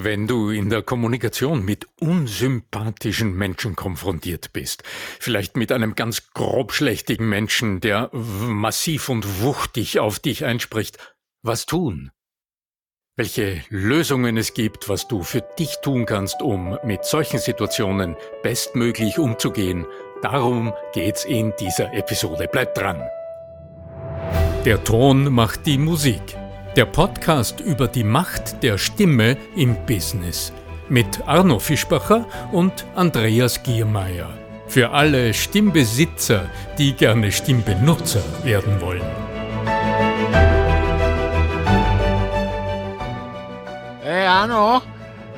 Wenn du in der Kommunikation mit unsympathischen Menschen konfrontiert bist, vielleicht mit einem ganz grobschlächtigen Menschen, der massiv und wuchtig auf dich einspricht, was tun? Welche Lösungen es gibt, was du für dich tun kannst, um mit solchen Situationen bestmöglich umzugehen, darum geht's in dieser Episode. Bleib dran! Der Ton macht die Musik. Der Podcast über die Macht der Stimme im Business mit Arno Fischbacher und Andreas Giermeier. Für alle Stimmbesitzer, die gerne Stimmbenutzer werden wollen. Hey Arno,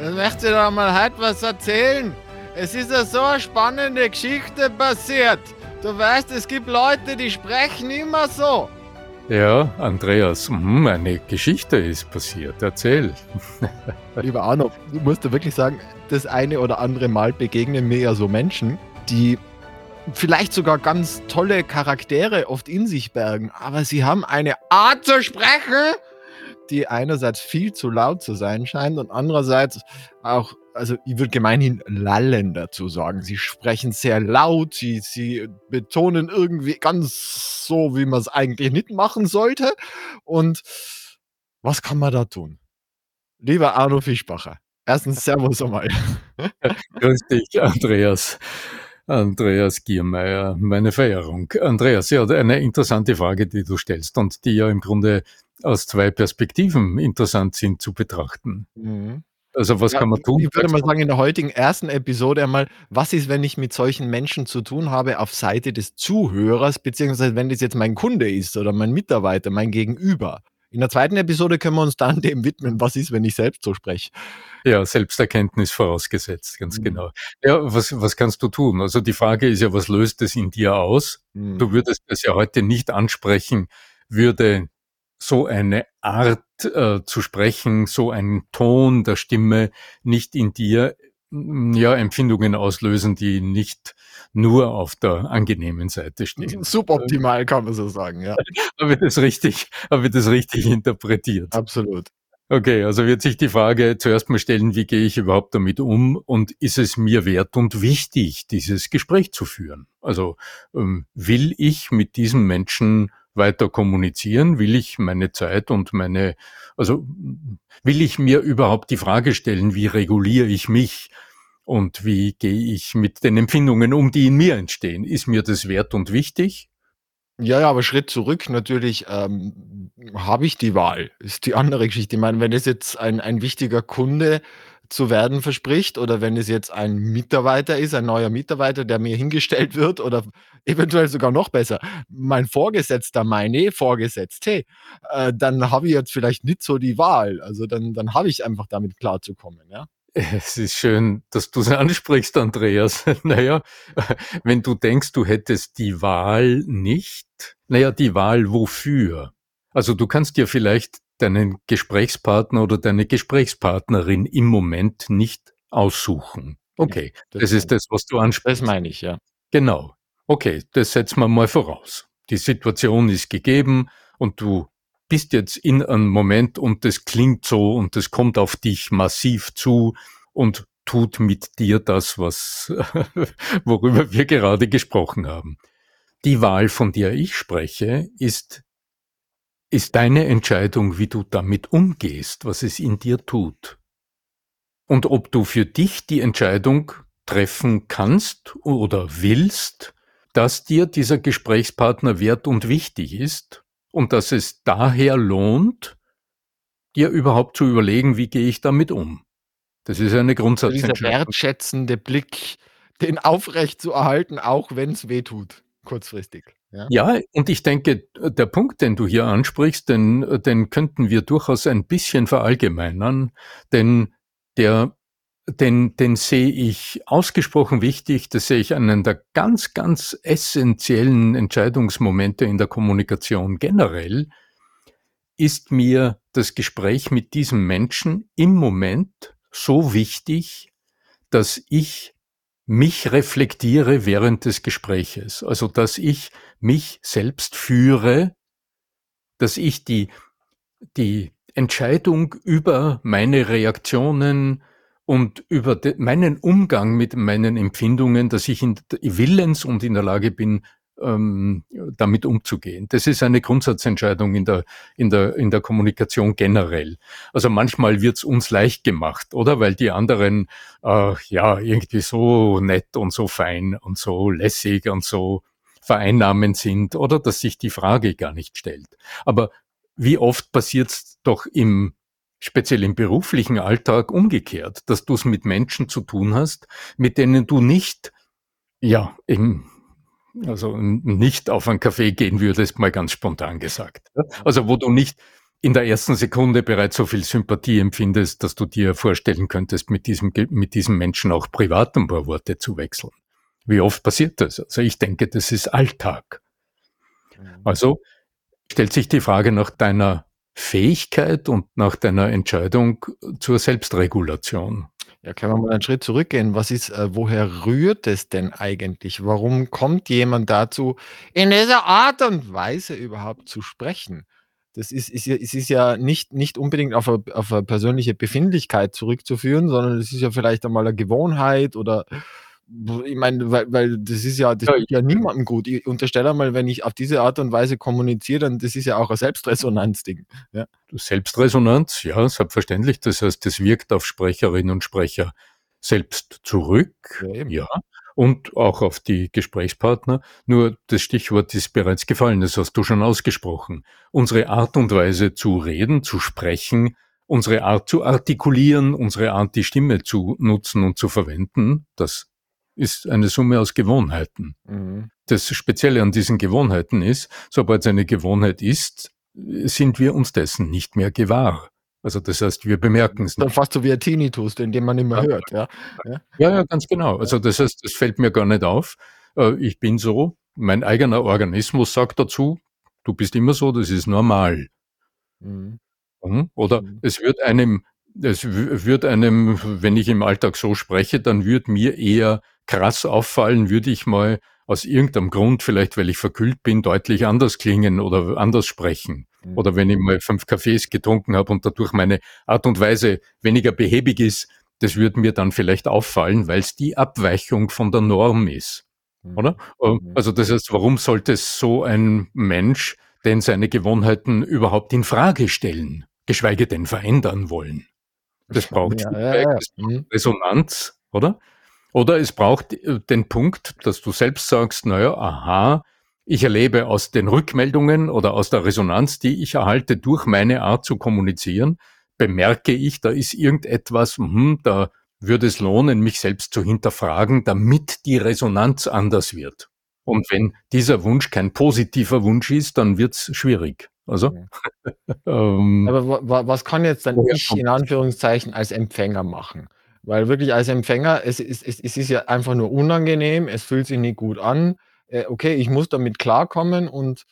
ich möchte dir mal heute was erzählen. Es ist ja so eine spannende Geschichte passiert. Du weißt, es gibt Leute, die sprechen immer so. Ja, Andreas, hm, eine Geschichte ist passiert. Erzähl. Lieber Arno, du musst dir wirklich sagen, das eine oder andere Mal begegnen mir ja so Menschen, die vielleicht sogar ganz tolle Charaktere oft in sich bergen, aber sie haben eine Art zu sprechen, die einerseits viel zu laut zu sein scheint und andererseits auch also ich würde gemeinhin lallen dazu sagen. Sie sprechen sehr laut, sie, sie betonen irgendwie ganz so, wie man es eigentlich nicht machen sollte. Und was kann man da tun? Lieber Arno Fischbacher, erstens Servus einmal. Grüß dich, Andreas. Andreas Giermeier, meine Verehrung. Andreas, ja, eine interessante Frage, die du stellst und die ja im Grunde aus zwei Perspektiven interessant sind zu betrachten. Mhm. Also was ja, kann man tun? Ich würde mal sagen, in der heutigen ersten Episode einmal, was ist, wenn ich mit solchen Menschen zu tun habe auf Seite des Zuhörers, beziehungsweise wenn das jetzt mein Kunde ist oder mein Mitarbeiter, mein Gegenüber. In der zweiten Episode können wir uns dann dem widmen, was ist, wenn ich selbst so spreche. Ja, Selbsterkenntnis vorausgesetzt, ganz mhm. genau. Ja, was, was kannst du tun? Also die Frage ist ja, was löst es in dir aus? Mhm. Du würdest das ja heute nicht ansprechen, würde so eine Art äh, zu sprechen, so ein Ton der Stimme nicht in dir mm, ja, Empfindungen auslösen, die nicht nur auf der angenehmen Seite stehen. Suboptimal kann man so sagen, ja. habe ich das richtig, habe ich das richtig interpretiert? Absolut. Okay, also wird sich die Frage zuerst mal stellen, wie gehe ich überhaupt damit um und ist es mir wert und wichtig, dieses Gespräch zu führen? Also ähm, will ich mit diesem Menschen weiter kommunizieren? Will ich meine Zeit und meine, also will ich mir überhaupt die Frage stellen, wie reguliere ich mich und wie gehe ich mit den Empfindungen um, die in mir entstehen? Ist mir das wert und wichtig? Ja, ja, aber Schritt zurück natürlich ähm, habe ich die Wahl. Ist die andere Geschichte. Ich meine, wenn es jetzt ein, ein wichtiger Kunde zu werden verspricht oder wenn es jetzt ein Mitarbeiter ist, ein neuer Mitarbeiter, der mir hingestellt wird oder eventuell sogar noch besser, mein Vorgesetzter, meine Vorgesetzte, äh, dann habe ich jetzt vielleicht nicht so die Wahl. Also dann, dann habe ich einfach damit klarzukommen, ja. Es ist schön, dass du es ansprichst, Andreas. naja, wenn du denkst, du hättest die Wahl nicht, naja, die Wahl wofür? Also du kannst dir vielleicht deinen Gesprächspartner oder deine Gesprächspartnerin im Moment nicht aussuchen. Okay, ja, das, das ist das, was du ansprichst. Das meine ich, ja. Genau. Okay, das setzen wir mal voraus. Die Situation ist gegeben und du bist jetzt in einem Moment und das klingt so und das kommt auf dich massiv zu und tut mit dir das, was, worüber wir gerade gesprochen haben. Die Wahl, von der ich spreche, ist ist deine Entscheidung, wie du damit umgehst, was es in dir tut. Und ob du für dich die Entscheidung treffen kannst oder willst, dass dir dieser Gesprächspartner wert und wichtig ist und dass es daher lohnt, dir überhaupt zu überlegen, wie gehe ich damit um. Das ist eine Grundsatzentscheidung. Dieser wertschätzende Blick, den aufrecht zu erhalten, auch wenn es weh tut, kurzfristig. Ja? ja, und ich denke, der Punkt, den du hier ansprichst, den, den könnten wir durchaus ein bisschen verallgemeinern, denn der, den, den sehe ich ausgesprochen wichtig, das sehe ich einen der ganz, ganz essentiellen Entscheidungsmomente in der Kommunikation generell, ist mir das Gespräch mit diesem Menschen im Moment so wichtig, dass ich mich reflektiere während des Gespräches. Also, dass ich mich selbst führe, dass ich die, die Entscheidung über meine Reaktionen und über de, meinen Umgang mit meinen Empfindungen, dass ich in, willens und in der Lage bin, ähm, damit umzugehen. Das ist eine Grundsatzentscheidung in der, in der, in der Kommunikation generell. Also manchmal wird's uns leicht gemacht, oder? Weil die anderen äh, ja irgendwie so nett und so fein und so lässig und so vereinnahmend sind oder dass sich die Frage gar nicht stellt. Aber wie oft passiert's doch im speziell im beruflichen Alltag umgekehrt, dass du es mit Menschen zu tun hast, mit denen du nicht, ja, im, also nicht auf einen Kaffee gehen würdest, mal ganz spontan gesagt. Also wo du nicht in der ersten Sekunde bereits so viel Sympathie empfindest, dass du dir vorstellen könntest, mit diesem, mit diesem Menschen auch privat ein paar Worte zu wechseln. Wie oft passiert das? Also ich denke, das ist Alltag. Mhm. Also stellt sich die Frage nach deiner Fähigkeit und nach deiner Entscheidung zur Selbstregulation. Ja, können wir mal einen Schritt zurückgehen. Was ist, äh, woher rührt es denn eigentlich? Warum kommt jemand dazu, in dieser Art und Weise überhaupt zu sprechen? Das ist, ist, es ist ja nicht, nicht unbedingt auf eine, auf eine persönliche Befindlichkeit zurückzuführen, sondern es ist ja vielleicht einmal eine Gewohnheit oder ich meine, weil, weil das ist ja, das ja, ja niemandem gut. Ich unterstelle mal, wenn ich auf diese Art und Weise kommuniziere, dann das ist ja auch ein Selbstresonanzding. Ja. Selbstresonanz, ja, selbstverständlich. Das heißt, das wirkt auf Sprecherinnen und Sprecher selbst zurück. Ja, ja, und auch auf die Gesprächspartner. Nur das Stichwort ist bereits gefallen, das hast du schon ausgesprochen. Unsere Art und Weise zu reden, zu sprechen, unsere Art zu artikulieren, unsere Art, die Stimme zu nutzen und zu verwenden, das ist eine Summe aus Gewohnheiten. Mhm. Das Spezielle an diesen Gewohnheiten ist, sobald es eine Gewohnheit ist, sind wir uns dessen nicht mehr gewahr. Also das heißt, wir bemerken es nicht. Dann fast so wie ein Tinnitus, den, den man immer ja. hört. Ja? ja, ja, ganz genau. Also das heißt, das fällt mir gar nicht auf. Äh, ich bin so, mein eigener Organismus sagt dazu, du bist immer so, das ist normal. Mhm. mhm. Oder mhm. es wird einem, es wird einem, wenn ich im Alltag so spreche, dann wird mir eher krass auffallen, würde ich mal aus irgendeinem Grund, vielleicht weil ich verkühlt bin, deutlich anders klingen oder anders sprechen. Mhm. Oder wenn ich mal fünf Kaffees getrunken habe und dadurch meine Art und Weise weniger behäbig ist, das würde mir dann vielleicht auffallen, weil es die Abweichung von der Norm ist. Mhm. Oder? Äh, mhm. Also das heißt, warum sollte so ein Mensch denn seine Gewohnheiten überhaupt in Frage stellen, geschweige denn verändern wollen? Das braucht ja, Feedback, ja, ja. Das braucht mhm. Resonanz, oder? Oder es braucht äh, den Punkt, dass du selbst sagst, naja, aha, ich erlebe aus den Rückmeldungen oder aus der Resonanz, die ich erhalte durch meine Art zu kommunizieren, bemerke ich, da ist irgendetwas, hm, da würde es lohnen, mich selbst zu hinterfragen, damit die Resonanz anders wird. Und wenn dieser Wunsch kein positiver Wunsch ist, dann wird's schwierig. Also, ähm, Aber was kann jetzt dann ich in Anführungszeichen als Empfänger machen? Weil wirklich als Empfänger, es ist, es, es ist ja einfach nur unangenehm, es fühlt sich nicht gut an. Äh, okay, ich muss damit klarkommen und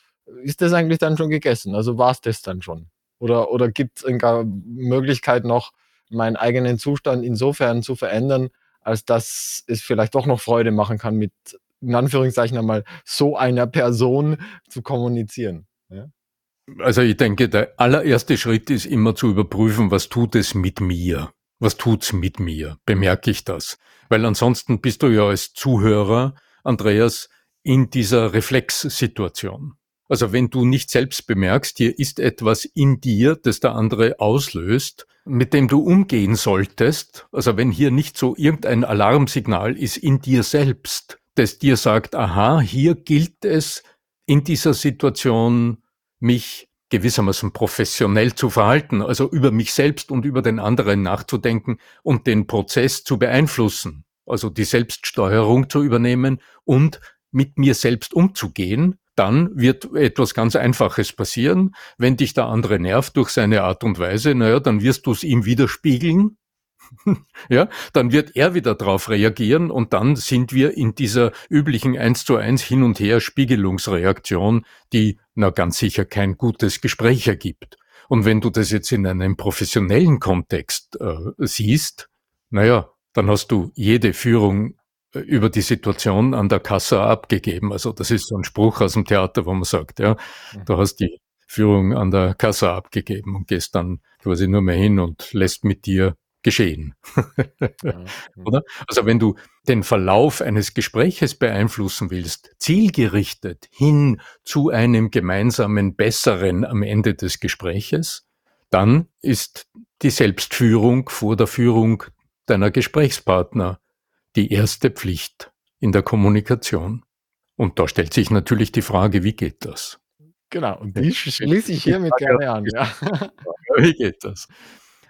ist das eigentlich dann schon gegessen? Also war es das dann schon? Oder, oder gibt es Möglichkeit noch, meinen eigenen Zustand insofern zu verändern, als dass es vielleicht doch noch Freude machen kann, mit in Anführungszeichen einmal so einer Person zu kommunizieren? Ja? Also ich denke, der allererste Schritt ist immer zu überprüfen, was tut es mit mir? was tut's mit mir? Bemerke ich das? Weil ansonsten bist du ja als Zuhörer, Andreas, in dieser Reflexsituation. Also wenn du nicht selbst bemerkst, hier ist etwas in dir, das der andere auslöst, mit dem du umgehen solltest, also wenn hier nicht so irgendein Alarmsignal ist in dir selbst, das dir sagt, aha, hier gilt es in dieser Situation, mich gewissermaßen professionell zu verhalten, also über mich selbst und über den anderen nachzudenken und den Prozess zu beeinflussen, also die Selbststeuerung zu übernehmen und mit mir selbst umzugehen, dann wird etwas ganz Einfaches passieren. Wenn dich der andere nervt durch seine Art und Weise, naja, dann wirst du es ihm widerspiegeln ja, dann wird er wieder darauf reagieren und dann sind wir in dieser üblichen eins zu eins hin und her Spiegelungsreaktion, die na ganz sicher kein gutes Gespräch ergibt. Und wenn du das jetzt in einem professionellen Kontext äh, siehst, naja, dann hast du jede Führung äh, über die Situation an der Kasse abgegeben. Also das ist so ein Spruch aus dem Theater, wo man sagt, ja, mhm. du hast die Führung an der Kasse abgegeben und gehst dann quasi nur mehr hin und lässt mit dir geschehen. ja. Oder? Also wenn du den Verlauf eines Gespräches beeinflussen willst, zielgerichtet hin zu einem gemeinsamen Besseren am Ende des Gespräches, dann ist die Selbstführung vor der Führung deiner Gesprächspartner die erste Pflicht in der Kommunikation. Und da stellt sich natürlich die Frage, wie geht das? Genau, und die schließe ich hiermit gerne an. Ja. Wie geht das?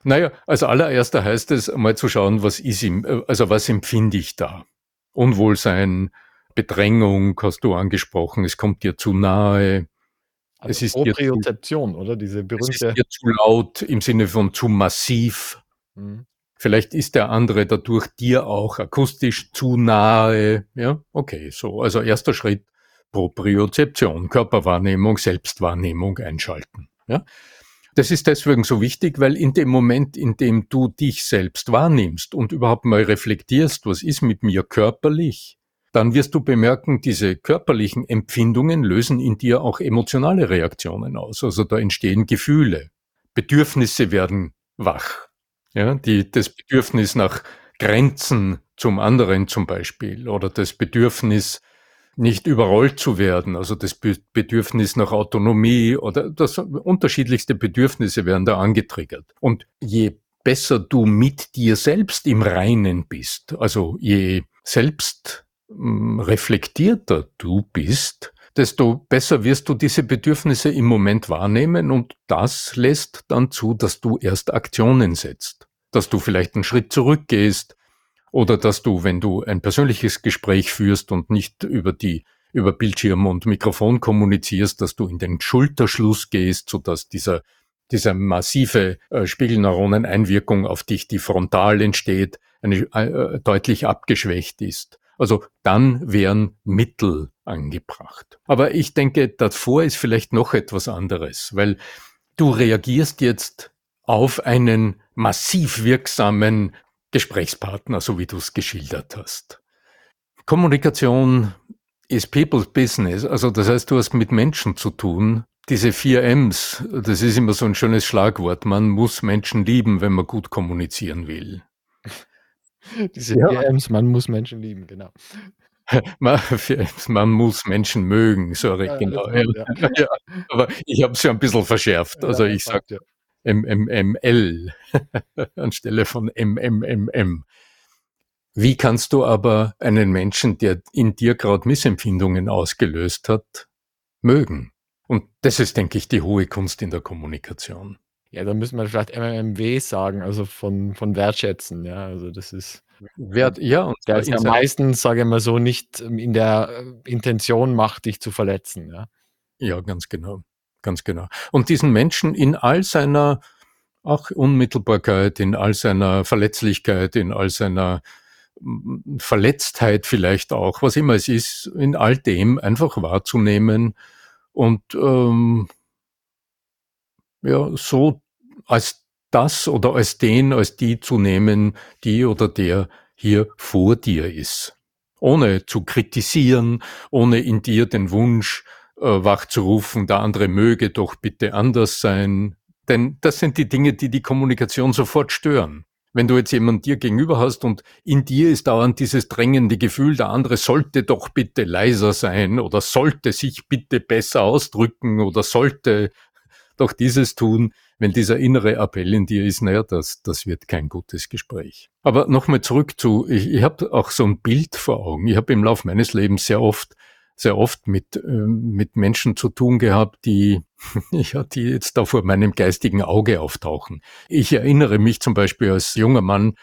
Naja, als allererster heißt es, mal zu schauen, was ist ihm, äh, also was empfinde ich da? Unwohlsein, Bedrängung hast du angesprochen, es kommt dir zu nahe. Also es ist Propriozeption, oder? Diese berühmte. Es ist dir zu laut im Sinne von zu massiv. Mhm. Vielleicht ist der andere dadurch dir auch akustisch zu nahe. Ja, okay, so. Also erster Schritt, Propriozeption, Körperwahrnehmung, Selbstwahrnehmung einschalten. Ja. Das ist deswegen so wichtig, weil in dem Moment, in dem du dich selbst wahrnimmst und überhaupt mal reflektierst, was ist mit mir körperlich, dann wirst du bemerken, diese körperlichen Empfindungen lösen in dir auch emotionale Reaktionen aus. Also da entstehen Gefühle. Bedürfnisse werden wach. Ja, die, das Bedürfnis nach Grenzen zum anderen zum Beispiel oder das Bedürfnis nicht überrollt zu werden, also das Bedürfnis nach Autonomie oder das unterschiedlichste Bedürfnisse werden da angetriggert. Und je besser du mit dir selbst im Reinen bist, also je selbst hm, reflektierter du bist, desto besser wirst du diese Bedürfnisse im Moment wahrnehmen und das lässt dann zu, dass du erst Aktionen setzt, dass du vielleicht einen Schritt zurückgehst oder dass du, wenn du ein persönliches Gespräch führst und nicht über die über Bildschirm und Mikrofon kommunizierst, dass du in den Schulterschluss gehst, so dass dieser diese massive äh, Spiegelneuroneneinwirkung auf dich, die frontal entsteht, eine, äh, deutlich abgeschwächt ist. Also dann wären Mittel angebracht. Aber ich denke, davor ist vielleicht noch etwas anderes, weil du reagierst jetzt auf einen massiv wirksamen Gesprächspartner, so wie du es geschildert hast. Kommunikation ist People's Business, also das heißt, du hast mit Menschen zu tun. Diese vier M's, das ist immer so ein schönes Schlagwort. Man muss Menschen lieben, wenn man gut kommunizieren will. Diese ja. vier M's, man muss Menschen lieben, genau. Man muss Menschen mögen, sorry, ja, genau. Ja. Ja, aber ich habe es ja ein bisschen verschärft. Also ich sage MMML anstelle von MMMM. Wie kannst du aber einen Menschen, der in dir gerade Missempfindungen ausgelöst hat, mögen? Und das ist, denke ich, die hohe Kunst in der Kommunikation. Ja, da müssen wir vielleicht MMW sagen, also von, von wertschätzen. Ja, also das ist. Wert, ja, und der ist ja meistens, sage ich mal so, nicht in der Intention macht, dich zu verletzen. Ja, ja ganz genau. Ganz genau. Und diesen Menschen in all seiner auch Unmittelbarkeit, in all seiner Verletzlichkeit, in all seiner mm, Verletztheit vielleicht auch, was immer es ist, in all dem einfach wahrzunehmen und ähm, ja, so als das oder als den, als die zu nehmen, die oder der hier vor dir ist. Ohne zu kritisieren, ohne in dir den Wunsch wachzurufen, der andere möge doch bitte anders sein. Denn das sind die Dinge, die die Kommunikation sofort stören. Wenn du jetzt jemanden dir gegenüber hast und in dir ist dauernd dieses drängende Gefühl, der andere sollte doch bitte leiser sein oder sollte sich bitte besser ausdrücken oder sollte doch dieses tun, wenn dieser innere Appell in dir ist, naja, das, das wird kein gutes Gespräch. Aber nochmal zurück zu, ich, ich habe auch so ein Bild vor Augen. Ich habe im Laufe meines Lebens sehr oft sehr oft mit, äh, mit Menschen zu tun gehabt, die, ja, die jetzt da vor meinem geistigen Auge auftauchen. Ich erinnere mich zum Beispiel als junger Mann,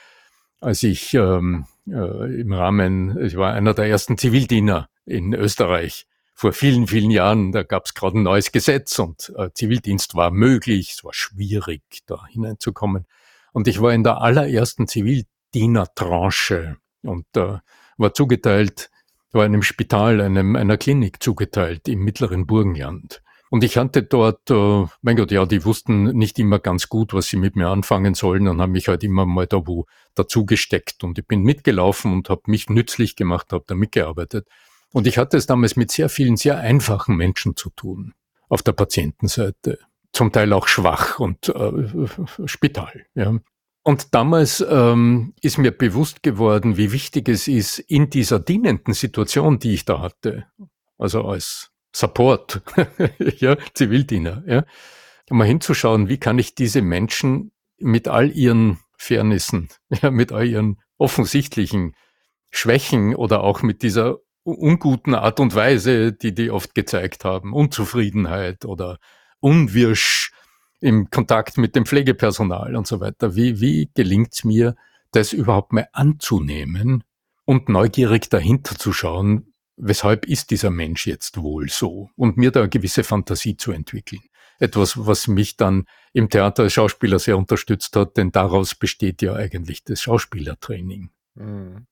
als ich ähm, äh, im Rahmen, ich war einer der ersten Zivildiener in Österreich vor vielen, vielen Jahren, da gab es gerade ein neues Gesetz und äh, Zivildienst war möglich, es war schwierig, da hineinzukommen. Und ich war in der allerersten Zivildiener-Tranche und äh, war zugeteilt war einem Spital, einem, einer Klinik zugeteilt im mittleren Burgenland. Und ich hatte dort, äh, mein Gott, ja, die wussten nicht immer ganz gut, was sie mit mir anfangen sollen und haben mich halt immer mal da wo dazu gesteckt. Und ich bin mitgelaufen und habe mich nützlich gemacht, habe da mitgearbeitet. Und ich hatte es damals mit sehr vielen sehr einfachen Menschen zu tun. auf der Patientenseite, zum Teil auch schwach und äh, Spital. Ja. Und damals ähm, ist mir bewusst geworden, wie wichtig es ist, in dieser dienenden Situation, die ich da hatte, also als Support, ja, Zivildiener, ja, mal hinzuschauen, wie kann ich diese Menschen mit all ihren Fairnessen, ja, mit all ihren offensichtlichen Schwächen oder auch mit dieser unguten Art und Weise, die die oft gezeigt haben, Unzufriedenheit oder Unwirsch im Kontakt mit dem Pflegepersonal und so weiter. Wie, wie gelingt es mir, das überhaupt mal anzunehmen und neugierig dahinter zu schauen, weshalb ist dieser Mensch jetzt wohl so und mir da eine gewisse Fantasie zu entwickeln. Etwas, was mich dann im Theater als Schauspieler sehr unterstützt hat, denn daraus besteht ja eigentlich das Schauspielertraining. Mhm.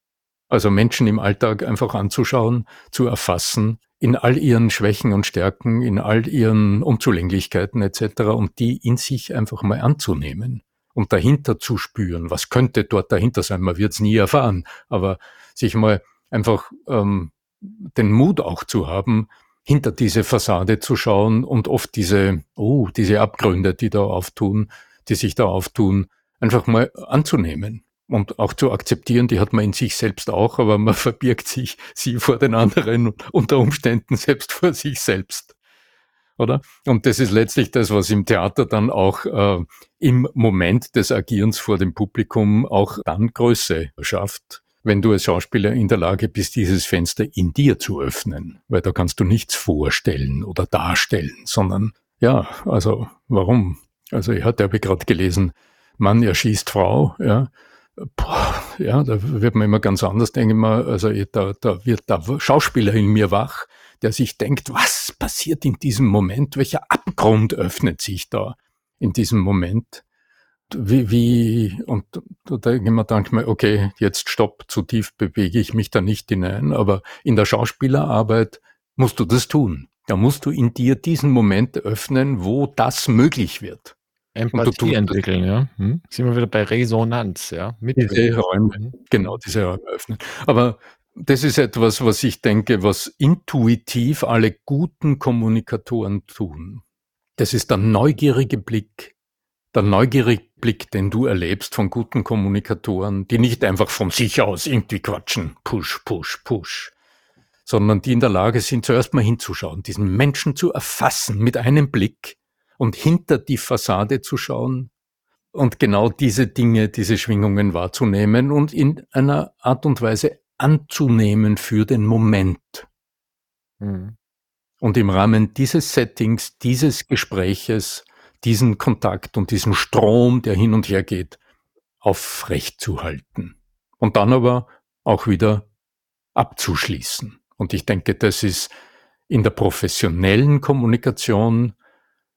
Also Menschen im Alltag einfach anzuschauen, zu erfassen, in all ihren Schwächen und Stärken, in all ihren Unzulänglichkeiten etc. und die in sich einfach mal anzunehmen und dahinter zu spüren, was könnte dort dahinter sein. Man wird es nie erfahren, aber sich mal einfach ähm, den Mut auch zu haben, hinter diese Fassade zu schauen und oft diese, oh, diese Abgründe, die da auftun, die sich da auftun, einfach mal anzunehmen und auch zu akzeptieren, die hat man in sich selbst auch, aber man verbirgt sich sie vor den anderen unter Umständen selbst vor sich selbst. Oder? Und das ist letztlich das, was im Theater dann auch äh, im Moment des Agierens vor dem Publikum auch dann Größe schafft, wenn du als Schauspieler in der Lage bist, dieses Fenster in dir zu öffnen, weil da kannst du nichts vorstellen oder darstellen, sondern ja, also warum? Also ich hatte habe gerade gelesen, Mann erschießt Frau, ja, Boah, ja, da wird man immer ganz anders, denke ich mal. Also da, da wird der Schauspieler in mir wach, der sich denkt, was passiert in diesem Moment? Welcher Abgrund öffnet sich da in diesem Moment? Wie, wie, und da denke ich mir manchmal, okay, jetzt stopp, zu tief bewege ich mich da nicht hinein, aber in der Schauspielerarbeit musst du das tun. Da musst du in dir diesen Moment öffnen, wo das möglich wird. Empathie entwickeln, ja. Hm? Sind wir wieder bei Resonanz, ja. Mit diese Räume, mhm. genau, diese Räume öffnen. Aber das ist etwas, was ich denke, was intuitiv alle guten Kommunikatoren tun. Das ist der neugierige Blick, der neugierige Blick, den du erlebst von guten Kommunikatoren, die nicht einfach von sich aus irgendwie quatschen, push, push, push, sondern die in der Lage sind, zuerst mal hinzuschauen, diesen Menschen zu erfassen mit einem Blick und hinter die Fassade zu schauen und genau diese Dinge, diese Schwingungen wahrzunehmen und in einer Art und Weise anzunehmen für den Moment. Mhm. Und im Rahmen dieses Settings, dieses Gespräches, diesen Kontakt und diesen Strom, der hin und her geht, aufrecht zu halten. Und dann aber auch wieder abzuschließen. Und ich denke, das ist in der professionellen Kommunikation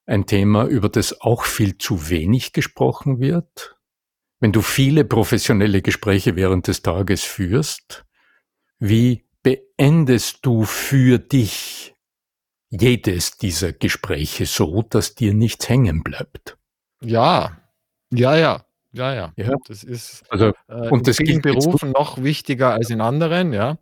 ein Thema, über das auch viel zu wenig gesprochen wird. Wenn du viele professionelle Gespräche während des Tages führst, wie beendest du für dich jedes dieser Gespräche so, dass dir nichts hängen bleibt? Ja, ja, ja. Ja, ja. ja. Das ist also, äh, und in das vielen Berufen noch wichtiger als in anderen, ja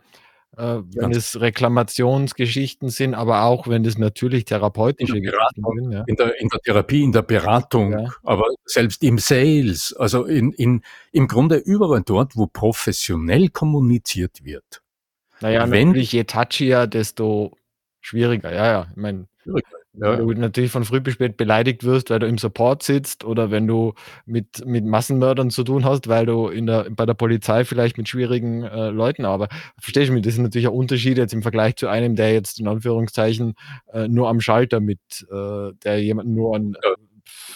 äh, wenn ja. es Reklamationsgeschichten sind, aber auch wenn es natürlich therapeutische Geschichten sind. Ja. In, der, in der Therapie, in der Beratung, ja. aber selbst im Sales, also in, in, im Grunde überall dort, wo professionell kommuniziert wird. Naja, wenn, natürlich je touchier, desto schwieriger. Ja, ja. Ich meine, ja. Du natürlich von früh bis spät beleidigt wirst, weil du im Support sitzt oder wenn du mit, mit Massenmördern zu tun hast, weil du in der, bei der Polizei vielleicht mit schwierigen äh, Leuten aber verstehst du mich, das ist natürlich ein Unterschied jetzt im Vergleich zu einem, der jetzt in Anführungszeichen äh, nur am Schalter mit, äh, der jemanden nur an,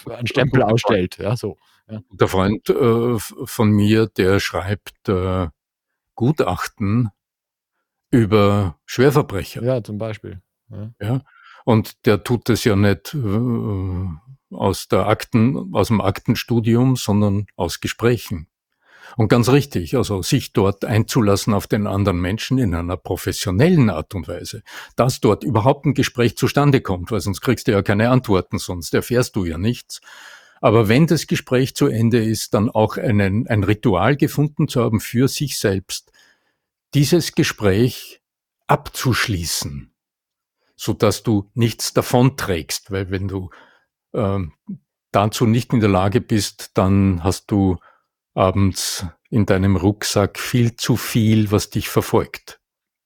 ja. einen Stempel ausstellt. Ja, so. Ja. Der Freund äh, von mir, der schreibt äh, Gutachten über Schwerverbrecher. Ja, zum Beispiel. Ja. ja. Und der tut das ja nicht äh, aus der Akten, aus dem Aktenstudium, sondern aus Gesprächen. Und ganz richtig, also sich dort einzulassen auf den anderen Menschen in einer professionellen Art und Weise, dass dort überhaupt ein Gespräch zustande kommt, weil sonst kriegst du ja keine Antworten, sonst erfährst du ja nichts. Aber wenn das Gespräch zu Ende ist, dann auch einen, ein Ritual gefunden zu haben für sich selbst, dieses Gespräch abzuschließen so dass du nichts davonträgst, weil wenn du ähm, dazu nicht in der Lage bist, dann hast du abends in deinem Rucksack viel zu viel, was dich verfolgt.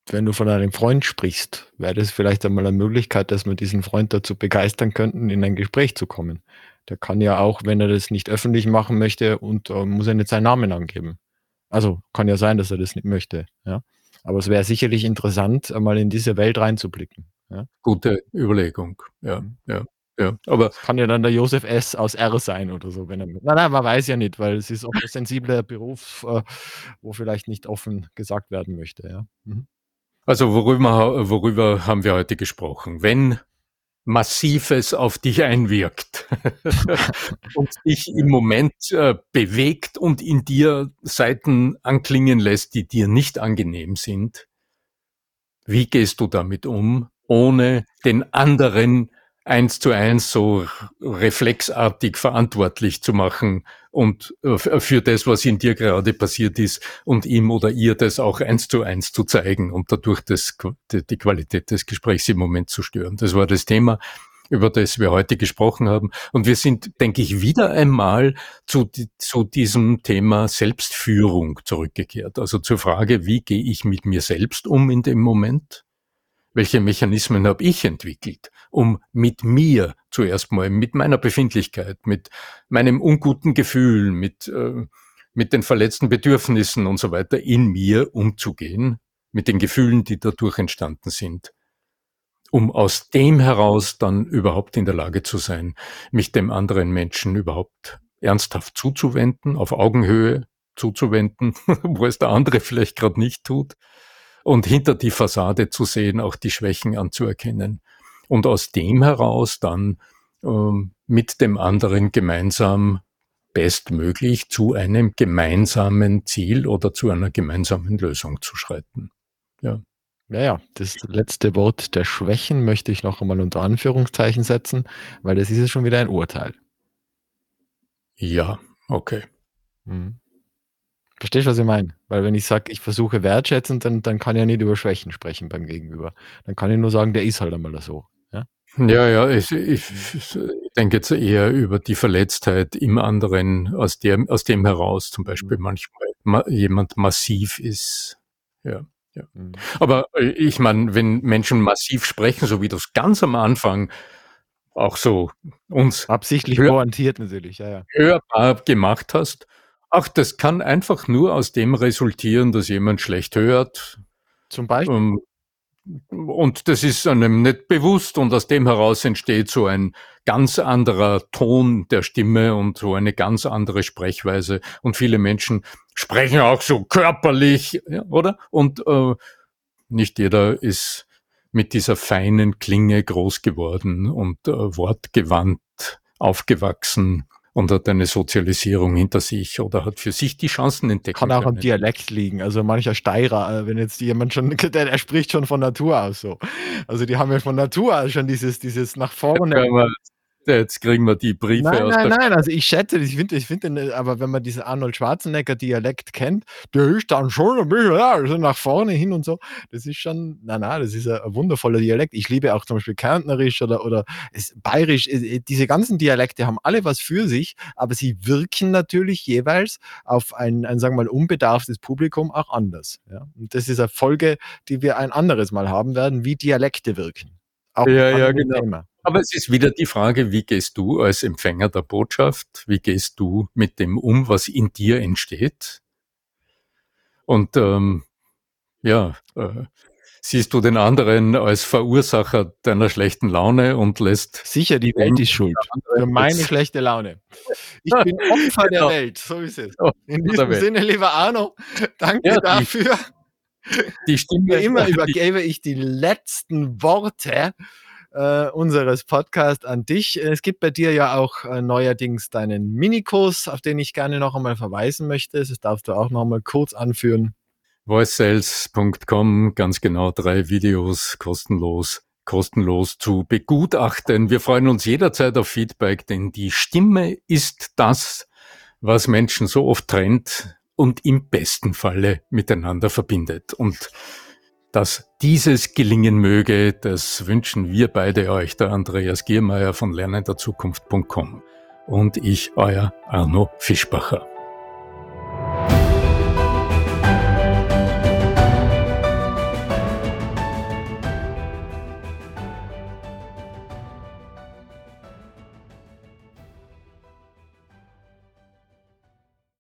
Wenn du von einem Freund sprichst, wäre das vielleicht einmal eine Möglichkeit, dass wir diesen Freund dazu begeistern könnten, in ein Gespräch zu kommen. Der kann ja auch, wenn er das nicht öffentlich machen möchte, und äh, muss er nicht seinen Namen angeben. Also kann ja sein, dass er das nicht möchte. Ja. Aber es wäre sicherlich interessant, einmal in diese Welt reinzublicken. Ja. Gute Überlegung. Ja, ja. Ja, aber das kann ja dann der Josef S. aus R sein oder so. Wenn er, nein, nein, man weiß ja nicht, weil es ist auch ein sensibler Beruf, äh, wo vielleicht nicht offen gesagt werden möchte. Ja. Mhm. Also worüber, worüber haben wir heute gesprochen? Wenn Massives auf dich einwirkt und dich im Moment äh, bewegt und in dir Seiten anklingen lässt, die dir nicht angenehm sind, wie gehst du damit um, ohne den anderen eins zu eins so reflexartig verantwortlich zu machen und äh, für das, was in dir gerade passiert ist und ihm oder ihr das auch eins zu eins zu zeigen und dadurch das, die Qualität des Gesprächs im Moment zu stören. Das war das Thema über das wir heute gesprochen haben. Und wir sind, denke ich, wieder einmal zu, zu diesem Thema Selbstführung zurückgekehrt. Also zur Frage, wie gehe ich mit mir selbst um in dem Moment? Welche Mechanismen habe ich entwickelt, um mit mir zuerst mal, mit meiner Befindlichkeit, mit meinem unguten Gefühl, mit, äh, mit den verletzten Bedürfnissen und so weiter in mir umzugehen, mit den Gefühlen, die dadurch entstanden sind, um aus dem heraus dann überhaupt in der Lage zu sein, mich dem anderen Menschen überhaupt ernsthaft zuzuwenden, auf Augenhöhe zuzuwenden, wo es der andere vielleicht gerade nicht tut und hinter die Fassade zu sehen, auch die Schwächen anzuerkennen. Und aus dem heraus dann ähm, mit dem anderen gemeinsam bestmöglich zu einem gemeinsamen Ziel oder zu einer gemeinsamen Lösung zu schreiten. Ja. Ja, ja, das letzte Wort der Schwächen möchte ich noch einmal unter Anführungszeichen setzen, weil das ist ja schon wieder ein Urteil. Ja, okay. Mhm. Verstehst du, was ich meine? Weil wenn ich sage, ich versuche wertschätzend, dann, dann kann ich ja nicht über Schwächen sprechen beim Gegenüber. Dann kann ich nur sagen, der ist halt einmal so. Ja, ja, ja ich, ich, denke jetzt eher über die Verletztheit im anderen, aus dem, aus dem heraus zum Beispiel mhm. manchmal ma, jemand massiv ist. Ja. Ja. Mhm. Aber äh, ich meine, wenn Menschen massiv sprechen, so wie du es ganz am Anfang auch so uns absichtlich hör, natürlich, ja, ja. hörbar gemacht hast, Ach, das kann einfach nur aus dem resultieren, dass jemand schlecht hört. Zum Beispiel. Um, ähm, und das ist einem nicht bewusst und aus dem heraus entsteht so ein ganz anderer Ton der Stimme und so eine ganz andere Sprechweise. Und viele Menschen sprechen auch so körperlich, ja, oder? Und äh, nicht jeder ist mit dieser feinen Klinge groß geworden und äh, wortgewandt aufgewachsen und hat eine Sozialisierung hinter sich oder hat für sich die Chancen entdeckt. Kann auch am Dialekt liegen. Also mancher Steirer, äh, wenn jetzt jemand schon, der, der spricht schon von Natur aus so. Also die haben ja von Natur aus schon dieses, dieses nach vorne. Ja, jetzt kriegen wir die Briefe nein, aus Nein, nein, nein, also ich schätze, ich finde, ich finde, aber wenn man diesen Arnold Schwarzenegger Dialekt kennt, der ist dann schon ein bisschen, ja, also nach vorne hin und so. Das ist schon, nein, nein, das ist ein, ein wundervoller Dialekt. Ich liebe auch zum Beispiel Kärntnerisch oder, oder Bayerisch. Äh, diese ganzen Dialekte haben alle was für sich, aber sie wirken natürlich jeweils auf ein, ein sagen wir mal, unbedarftes Publikum auch anders. Ja? Und das ist eine Folge, die wir ein anderes Mal haben werden, wie Dialekte wirken. Auch ja, ja, genau. Thema. Aber es ist wieder die Frage, wie gehst du als Empfänger der Botschaft, wie gehst du mit dem um, was in dir entsteht? Und ähm, ja, äh, siehst du den anderen als Verursacher deiner schlechten Laune und lässt. Sicher, die Welt ist schuld. Für meine schlechte Laune. Ich bin Opfer der genau. Welt, so ist es. In diesem Sinne, lieber Arno, danke ja, dafür. Die Stimme. Immer übergebe ich die letzten Worte äh, unseres Podcasts an dich. Es gibt bei dir ja auch äh, neuerdings deinen Minikurs, auf den ich gerne noch einmal verweisen möchte. Das darfst du auch noch einmal kurz anführen. voicesales.com, ganz genau drei Videos kostenlos kostenlos zu begutachten. Wir freuen uns jederzeit auf Feedback, denn die Stimme ist das, was Menschen so oft trennt und im besten Falle miteinander verbindet. Und dass dieses gelingen möge, das wünschen wir beide euch, der Andreas Giermeier von lernenderzukunft.com und ich, euer Arno Fischbacher.